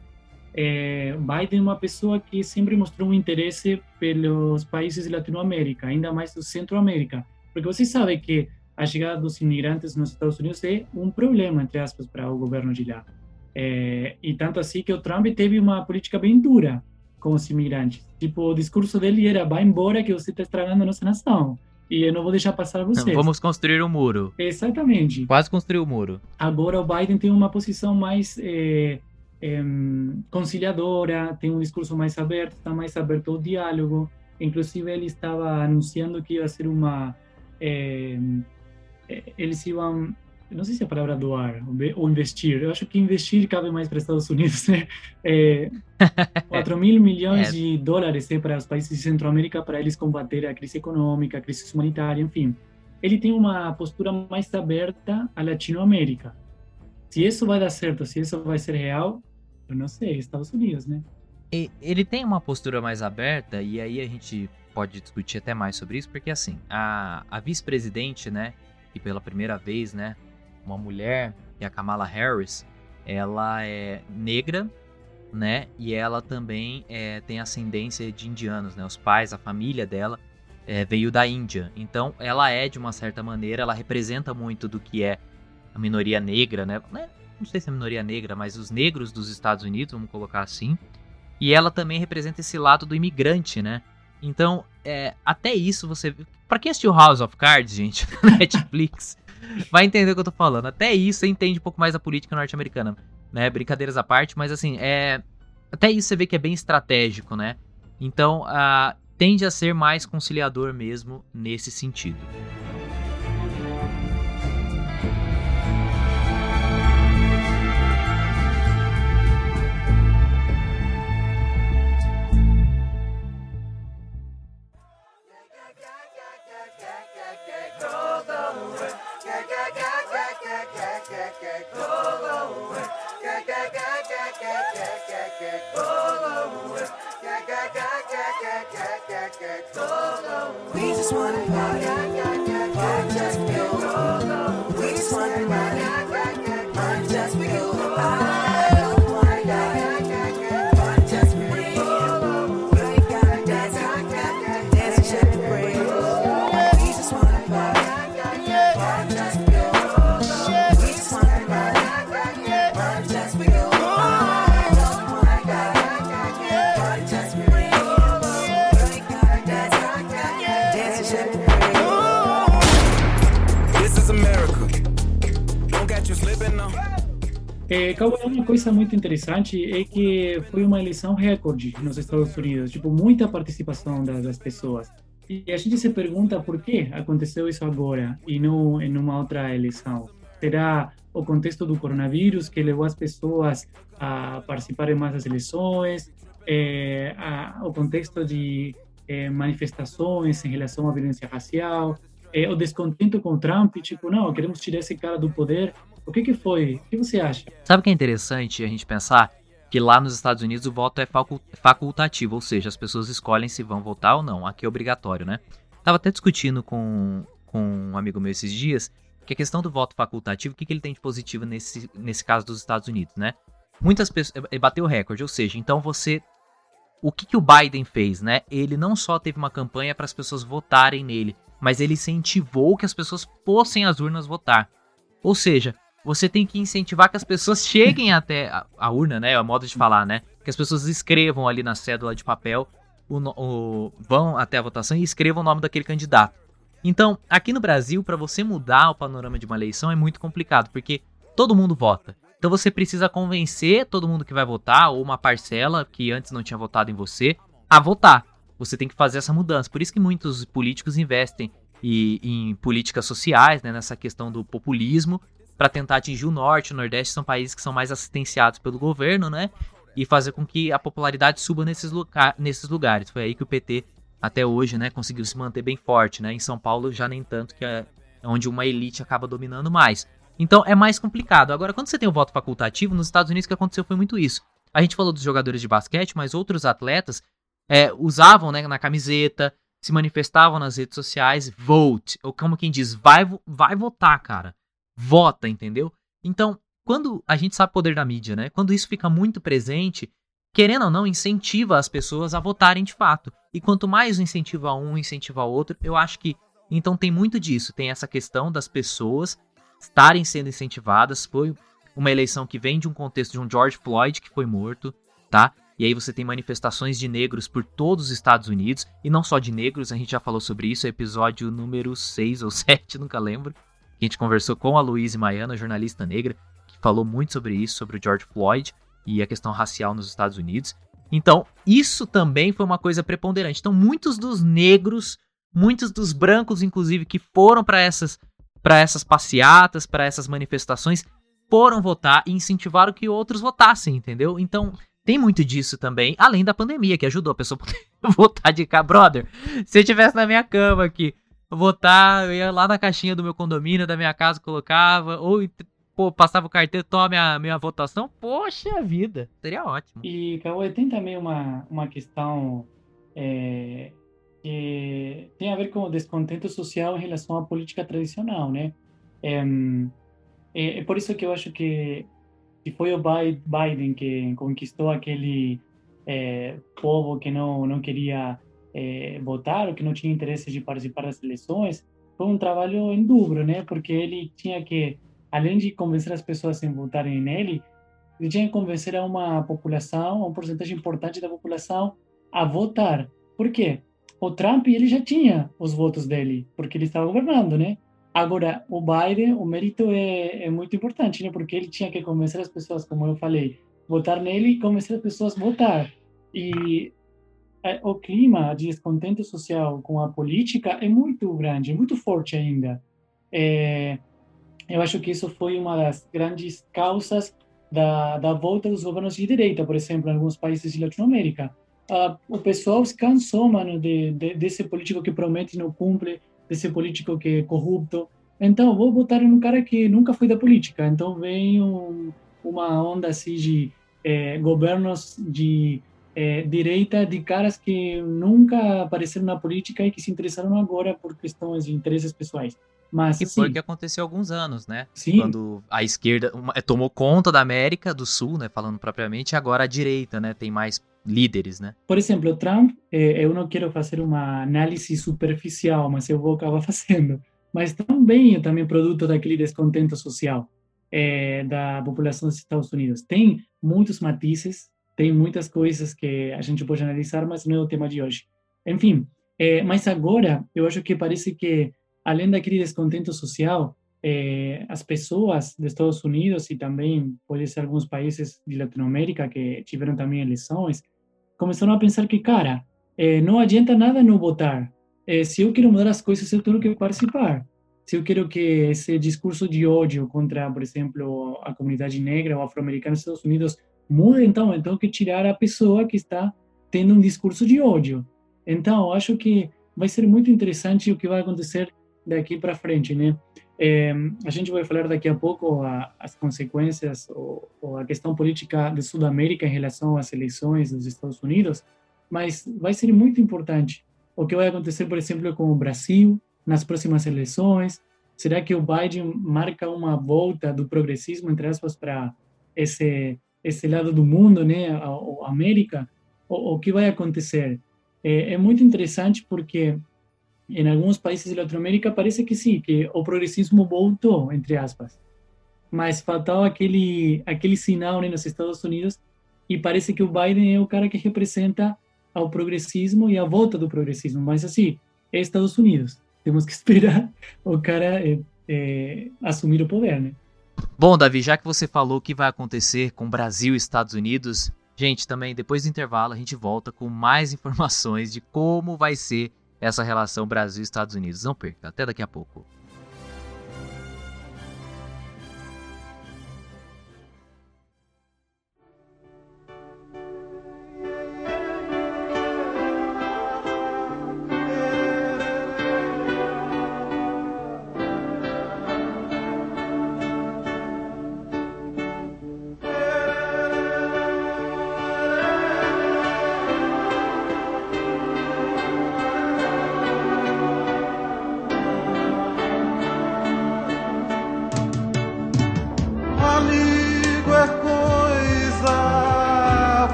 é, Biden é uma pessoa que sempre mostrou um interesse pelos países de Latinoamérica, ainda mais do Centro-América, porque você sabe que a chegada dos imigrantes nos Estados Unidos é um problema, entre aspas, para o governo de lá. É, e tanto assim que o Trump teve uma política bem dura com os imigrantes. Tipo, o discurso dele era: vai embora que você está estragando a nossa nação. E eu não vou deixar passar você. Vamos construir um muro. Exatamente. Quase construir o um muro. Agora o Biden tem uma posição mais é, conciliadora, tem um discurso mais aberto, está mais aberto ao diálogo. Inclusive, ele estava anunciando que ia ser uma. Eh, eles iam. Não sei se é a palavra doar ou investir. Eu acho que investir cabe mais para os Estados Unidos. Né? É, 4 mil milhões é. de dólares é, para os países de Centro-América para eles combater a crise econômica, a crise humanitária, enfim. Ele tem uma postura mais aberta à Latinoamérica. Se isso vai dar certo, se isso vai ser real, eu não sei, Estados Unidos, né? Ele tem uma postura mais aberta, e aí a gente pode discutir até mais sobre isso, porque assim, a, a vice-presidente, né, e pela primeira vez, né, uma mulher, que é a Kamala Harris, ela é negra, né, e ela também é, tem ascendência de indianos, né, os pais, a família dela é, veio da Índia. Então, ela é, de uma certa maneira, ela representa muito do que é a minoria negra, né, né não sei se é minoria negra, mas os negros dos Estados Unidos, vamos colocar assim. E ela também representa esse lado do imigrante, né? Então, é, até isso você. Pra quem assistiu House of Cards, gente, na Netflix, vai entender o que eu tô falando. Até isso você entende um pouco mais da política norte-americana. né? Brincadeiras à parte, mas assim, é. Até isso você vê que é bem estratégico, né? Então, uh, tende a ser mais conciliador mesmo nesse sentido. É, coisa muito interessante é que foi uma eleição recorde nos Estados Unidos, tipo, muita participação das, pessoas. E a gente se pergunta por que aconteceu isso agora e não em uma outra eleição. Será o contexto do coronavírus que levou as pessoas a participarem mais das eleições? É, a, o contexto de é, manifestações em relação à violência racial? É, o descontento com Trump, tipo, não, queremos tirar esse cara do poder o que, que foi? O que você acha? Sabe o que é interessante a gente pensar? Que lá nos Estados Unidos o voto é facultativo, ou seja, as pessoas escolhem se vão votar ou não. Aqui é obrigatório, né? Tava até discutindo com, com um amigo meu esses dias que a questão do voto facultativo, o que, que ele tem de positivo nesse, nesse caso dos Estados Unidos, né? Muitas pessoas. Eh, bateu o recorde, ou seja, então você. O que, que o Biden fez, né? Ele não só teve uma campanha para as pessoas votarem nele, mas ele incentivou que as pessoas fossem às urnas votar. Ou seja, você tem que incentivar que as pessoas cheguem até a, a urna, né? É o modo de falar, né? Que as pessoas escrevam ali na cédula de papel, o, o, vão até a votação e escrevam o nome daquele candidato. Então, aqui no Brasil, para você mudar o panorama de uma eleição é muito complicado, porque todo mundo vota. Então você precisa convencer todo mundo que vai votar, ou uma parcela que antes não tinha votado em você, a votar. Você tem que fazer essa mudança. Por isso que muitos políticos investem e, em políticas sociais, né, nessa questão do populismo, para tentar atingir o norte, o nordeste são países que são mais assistenciados pelo governo, né? E fazer com que a popularidade suba nesses, lugar, nesses lugares. Foi aí que o PT até hoje, né, conseguiu se manter bem forte, né? Em São Paulo já nem tanto que é onde uma elite acaba dominando mais. Então é mais complicado. Agora, quando você tem o voto facultativo, nos Estados Unidos o que aconteceu foi muito isso. A gente falou dos jogadores de basquete, mas outros atletas é, usavam né, na camiseta, se manifestavam nas redes sociais, vote, ou como quem diz, vai, vai votar, cara vota, entendeu? Então, quando a gente sabe o poder da mídia, né? Quando isso fica muito presente, querendo ou não, incentiva as pessoas a votarem de fato. E quanto mais incentiva um, incentiva o outro, eu acho que então tem muito disso. Tem essa questão das pessoas estarem sendo incentivadas. Foi uma eleição que vem de um contexto de um George Floyd que foi morto, tá? E aí você tem manifestações de negros por todos os Estados Unidos, e não só de negros, a gente já falou sobre isso, episódio número 6 ou 7, nunca lembro a gente conversou com a Louise Maiana, jornalista negra, que falou muito sobre isso, sobre o George Floyd e a questão racial nos Estados Unidos. Então, isso também foi uma coisa preponderante. Então, muitos dos negros, muitos dos brancos, inclusive, que foram para essas, para essas passeatas, para essas manifestações, foram votar e incentivaram que outros votassem, entendeu? Então, tem muito disso também, além da pandemia, que ajudou a pessoa a poder votar de cá. Brother, se eu estivesse na minha cama aqui, votar, eu ia lá na caixinha do meu condomínio, da minha casa, colocava, ou pô, passava o carteiro, toma minha, minha votação, poxa vida, seria ótimo. E, Cauê, tem também uma, uma questão é, que tem a ver com o descontento social em relação à política tradicional, né? É, é, é por isso que eu acho que, que foi o Biden que conquistou aquele é, povo que não, não queria é, votar que não tinha interesse de participar das eleições, foi um trabalho em dobro, né? Porque ele tinha que, além de convencer as pessoas a votarem nele, ele tinha que convencer a uma população, uma porcentagem importante da população a votar. Por quê? O Trump ele já tinha os votos dele, porque ele estava governando, né? Agora, o Biden, o mérito é, é muito importante, né? Porque ele tinha que convencer as pessoas, como eu falei, votar nele e convencer as pessoas a votar. E o clima de descontento social com a política é muito grande, é muito forte ainda. É, eu acho que isso foi uma das grandes causas da, da volta dos governos de direita, por exemplo, em alguns países de Latinoamérica. Uh, o pessoal se cansou, mano, de, de, desse político que promete e não cumpre, desse político que é corrupto. Então, vou votar em um cara que nunca foi da política. Então, vem um, uma onda assim de eh, governos de eh, direita, de caras que nunca apareceram na política e que se interessaram agora por questões de interesses pessoais. Mas, e foi o que aconteceu há alguns anos, né? Sim. Quando a esquerda eh, tomou conta da América do Sul, né? Falando propriamente, agora a direita, né? Tem mais líderes, né? Por exemplo, Trump, eh, eu não quero fazer uma análise superficial, mas eu vou acabar fazendo. Mas também é também produto daquele descontento social eh, da população dos Estados Unidos. Tem muitos matizes, tem muitas coisas que a gente pode analisar, mas não é o tema de hoje. Enfim, eh, mas agora eu acho que parece que além daquele descontento social, eh, as pessoas dos Estados Unidos e também pode ser alguns países de Latinoamérica que tiveram também eleições começaram a pensar que, cara, eh, não adianta nada não votar. Se eu quero mudar as coisas, eu tenho que participar. Se eu quero que esse discurso de ódio contra, por exemplo, a comunidade negra ou afro-americana nos Estados Unidos mude, então tenho que tirar a pessoa que está tendo um discurso de ódio. Então, acho que vai ser muito interessante o que vai acontecer daqui para frente, né? Eh, a gente vai falar daqui a pouco a, as consequências ou, ou a questão política de Sudamérica em relação às eleições dos Estados Unidos, mas vai ser muito importante o que vai acontecer, por exemplo, com o Brasil nas próximas eleições. Será que o Biden marca uma volta do progressismo, entre aspas, para esse esse lado do mundo, né, a, a América? O, o que vai acontecer? É, é muito interessante porque em alguns países de Latinoamérica parece que sim, que o progressismo voltou, entre aspas. Mas faltava aquele aquele sinal né, nos Estados Unidos e parece que o Biden é o cara que representa ao progressismo e a volta do progressismo. Mas assim, é Estados Unidos. Temos que esperar o cara é, é, assumir o poder, né? Bom, Davi, já que você falou o que vai acontecer com Brasil e Estados Unidos, gente, também depois do intervalo a gente volta com mais informações de como vai ser essa relação Brasil e Estados Unidos. Não perca, até daqui a pouco.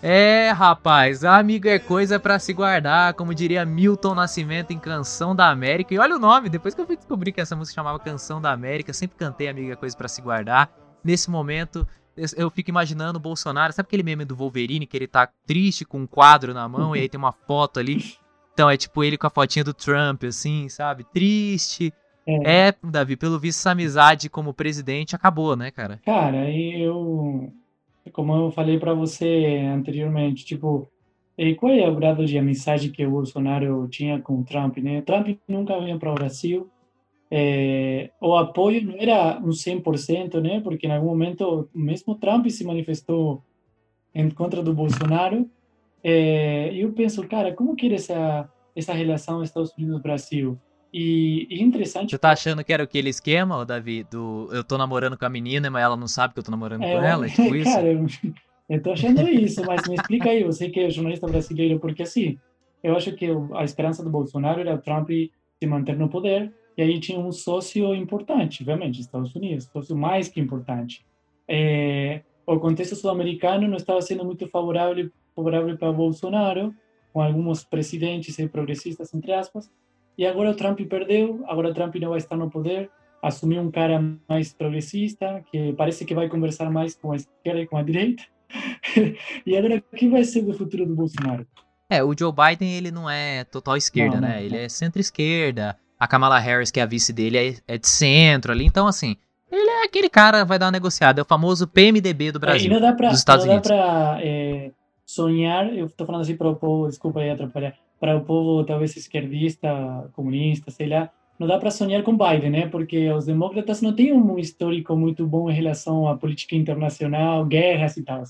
É, rapaz, amigo é coisa pra se guardar, como diria Milton Nascimento em Canção da América. E olha o nome, depois que eu fui descobrir que essa música chamava Canção da América, sempre cantei Amigo é coisa pra se guardar. Nesse momento, eu- fico imaginando o Bolsonaro, sabe aquele meme do Wolverine que ele tá triste com um quadro na mão e aí tem uma foto ali? Então é tipo ele com a fotinha do Trump, assim, sabe? Triste. É, Davi, pelo visto essa amizade como presidente acabou, né, cara? Cara, eu, como eu falei para você anteriormente, tipo, eh, qual é o grado de amizade que o Bolsonaro tinha com o Trump, né? Trump nunca veio para o Brasil. Eh, o apoio não era um 100%, né? Porque em algum momento mesmo Trump se manifestou em contra do Bolsonaro. Eh, eu penso, cara, como que era essa essa relação Estados Unidos-Brasil? E, e interessante Você tá achando que era aquele esquema, Davi, do eu tô namorando com a menina, mas ela não sabe que eu tô namorando É, com ela? É tipo isso? Cara, eu, eu tô achando isso, mas me explica aí, você que é jornalista brasileiro, porque assim, eu acho que a esperança do Bolsonaro era o Trump se manter no poder, e aí tinha um sócio importante, obviamente, Estados Unidos, sócio mais que importante. É, o contexto sul-americano não estava sendo muito favorável, favorável para Bolsonaro, com alguns presidentes e progressistas, entre aspas, e agora o Trump perdeu, agora o Trump não vai estar no poder, assumiu um cara mais progressista, que parece que vai conversar mais com a esquerda e com a direita. e agora, o que vai ser do futuro do Bolsonaro? É, o Joe Biden, ele não é total esquerda, Não, né? não, Ele é centro-esquerda. A Kamala Harris, que é a vice dele, é, é de centro ali. Então, assim, ele é aquele cara vai dar uma negociada. É o famoso PMDB do É, Brasil, não dá pra, dos Estados não Unidos. dá pra é, sonhar, eu tô falando assim povo, desculpa aí atrapalhar, para o povo talvez esquerdista, comunista, sei lá, não dá para sonhar com Biden, né? Porque os demócratas não têm um histórico muito bom em relação à política internacional, guerras e tal.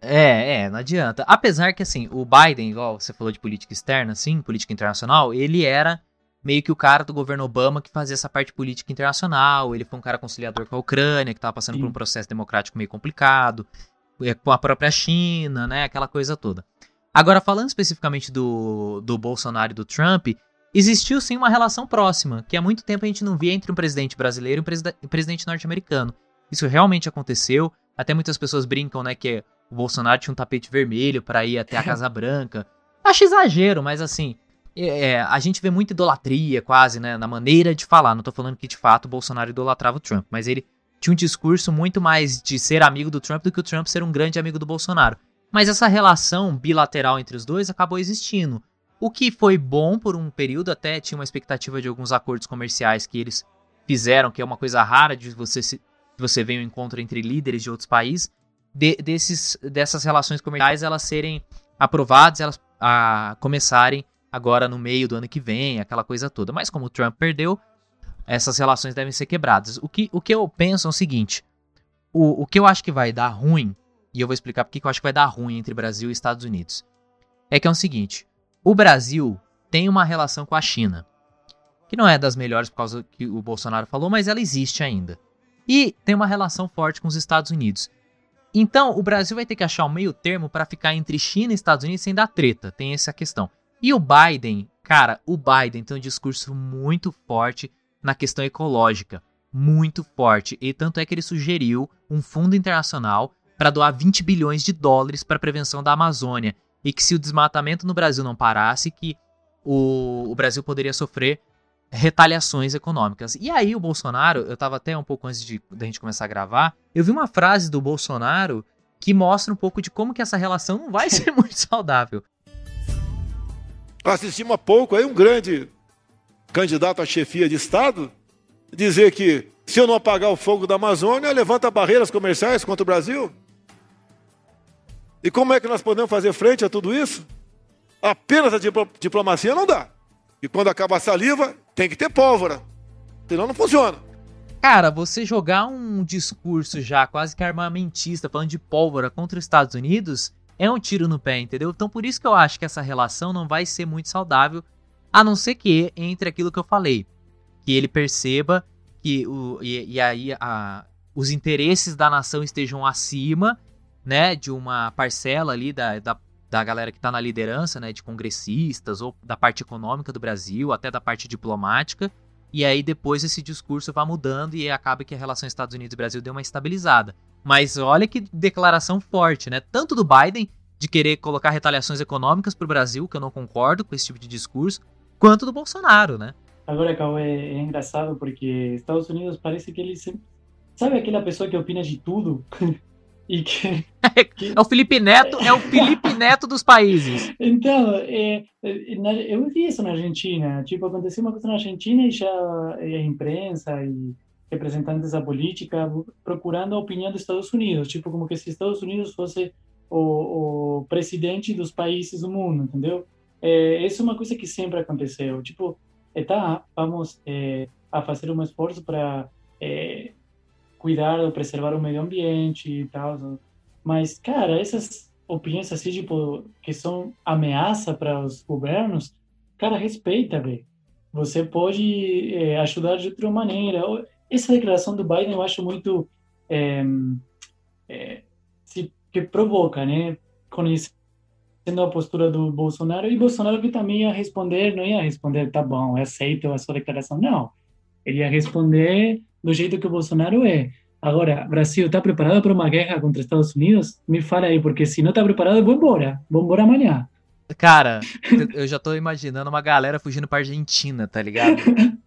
É, é, não adianta. Apesar que, assim, o Biden, igual você falou de política externa, assim, política internacional, ele era meio que o cara do governo Obama que fazia essa parte política internacional. Ele foi um cara conciliador com a Ucrânia, que tava passando por Sim. um processo democrático meio complicado, é, com a própria China, né, aquela coisa toda. Agora, falando especificamente do, do Bolsonaro e do Trump, existiu sim uma relação próxima, que há muito tempo a gente não via entre um presidente brasileiro e um presida- presidente norte-americano. Isso realmente aconteceu. Até muitas pessoas brincam, né, que o Bolsonaro tinha um tapete vermelho para ir até a Casa Branca. Acho exagero, mas assim, é, é, a gente vê muita idolatria quase, né, na maneira de falar. Não tô falando que de fato o Bolsonaro idolatrava o Trump, mas ele tinha um discurso muito mais de ser amigo do Trump do que o Trump ser um grande amigo do Bolsonaro. Mas essa relação bilateral entre os dois acabou existindo. O que foi bom por um período, até tinha uma expectativa de alguns acordos comerciais que eles fizeram, que é uma coisa rara de você se, você ver um encontro entre líderes de outros países, de- desses, dessas relações comerciais elas serem aprovadas, elas a, começarem agora no meio do ano que vem, aquela coisa toda. Mas como o Trump perdeu, essas relações devem ser quebradas. O que, o que eu penso é o seguinte: o, o que eu acho que vai dar ruim, e eu vou explicar porque que eu acho que vai dar ruim entre Brasil e Estados Unidos, é que é o seguinte: o Brasil tem uma relação com a China, que não é das melhores por causa que o Bolsonaro falou, mas ela existe ainda. E tem uma relação forte com os Estados Unidos. Então, o Brasil vai ter que achar um meio termo para ficar entre China e Estados Unidos sem dar treta. Tem essa questão. E o Biden, cara, o Biden tem um discurso muito forte na questão ecológica. Muito forte. E tanto é que ele sugeriu um fundo internacional para doar 20 bilhões de dólares para a prevenção da Amazônia. E que se o desmatamento no Brasil não parasse, que o, o Brasil poderia sofrer retaliações econômicas. E aí o Bolsonaro, eu tava até um pouco antes de da gente começar a gravar, eu vi uma frase do Bolsonaro que mostra um pouco de como que essa relação não vai ser muito saudável. Assistimos há pouco aí um grande candidato à chefia de Estado dizer que se eu não apagar o fogo da Amazônia, levanta barreiras comerciais contra o Brasil. E como é que nós podemos fazer frente a tudo isso? Apenas a diplo- diplomacia não dá. E quando acaba a saliva, tem que ter pólvora. Senão não funciona. Cara, você jogar um discurso já quase que armamentista, falando de pólvora contra os Estados Unidos, é um tiro no pé, entendeu? Então por isso que eu acho que essa relação não vai ser muito saudável, a não ser que entre aquilo que eu falei, que ele perceba que o, e, e aí a, os interesses da nação estejam acima, né, de uma parcela ali da, da, da galera que tá na liderança, né, de congressistas ou da parte econômica do Brasil, até da parte diplomática, e aí depois esse discurso vai mudando e acaba que a relação Estados Unidos e Brasil deu uma estabilizada. Mas olha que declaração forte, né? Tanto do Biden de querer colocar retaliações econômicas pro Brasil, que eu não concordo com esse tipo de discurso, quanto do Bolsonaro, né? Agora, Cauê, é engraçado porque Estados Unidos parece que ele sempre... Sabe aquela pessoa que opina de tudo? e que... que- É o Felipe Neto, é o Felipe Neto dos países. Então, é, é, eu vi isso na Argentina. Tipo, aconteceu uma coisa na Argentina e já é, a imprensa e representantes da política procurando a opinião dos Estados Unidos. Tipo, como que se Estados Unidos fosse o, o presidente dos países do mundo, entendeu? É, isso é uma coisa que sempre aconteceu. Tipo, é, tá, vamos é, a fazer um esforço para é, cuidar ou preservar o meio ambiente e tal. Mas, cara, essas opiniões assim, tipo, que são ameaça para os governos, cara, respeita, velho. Você pode é, ajudar de outra maneira. Essa declaração do Biden eu acho muito é, é, que provoca, né? Conhecendo a postura do Bolsonaro e Bolsonaro que também ia responder, não ia responder, tá bom, eu aceito a sua declaração, não. Ele ia responder do jeito que o Bolsonaro é. Agora, Brasil, está preparado para uma guerra contra Estados Unidos? Me fala aí, porque se não está preparado, eu vou embora. Vou embora amanhã. Cara, eu já tô imaginando uma galera fugindo pra Argentina, tá ligado?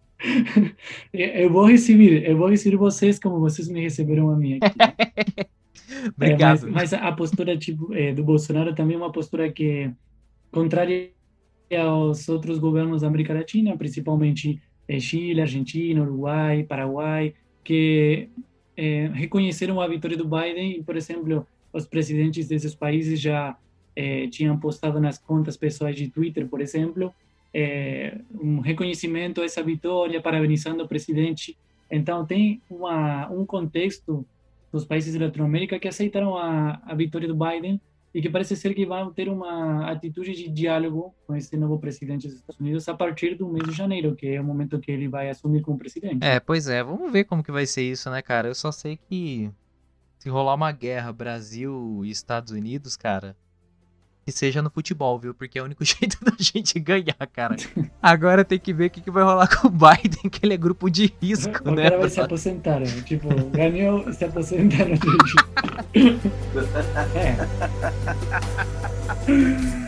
Eu vou receber, eu vou receber vocês como vocês me receberam a mim aqui. Obrigado. É, mas, mas, a postura tipo, é, do Bolsonaro também é uma postura que é contrária aos outros governos da América Latina, principalmente Chile, Argentina, Uruguai, Paraguai, que é, reconheceram a vitória do Biden e, por exemplo, os presidentes desses países já é, tinham postado nas contas pessoais de Twitter, por exemplo, é, um reconhecimento a essa vitória, parabenizando o presidente. Então, tem uma, um contexto dos países da Latinoamérica que aceitaram a, a vitória do Biden e que parece ser que vão ter uma atitude de diálogo com esse novo presidente dos Estados Unidos a partir do mês de janeiro, que é o momento que ele vai assumir como presidente. É, pois é, vamos ver como que vai ser isso, né, cara? Eu só sei que se rolar uma guerra Brasil e Estados Unidos, cara, que seja no futebol, viu? Porque é o único jeito da gente ganhar, cara. Agora tem que ver o que, que vai rolar com o Biden, que ele é grupo de risco, o né? O cara vai se aposentar, né? Tipo, ganhou, se aposentar no é.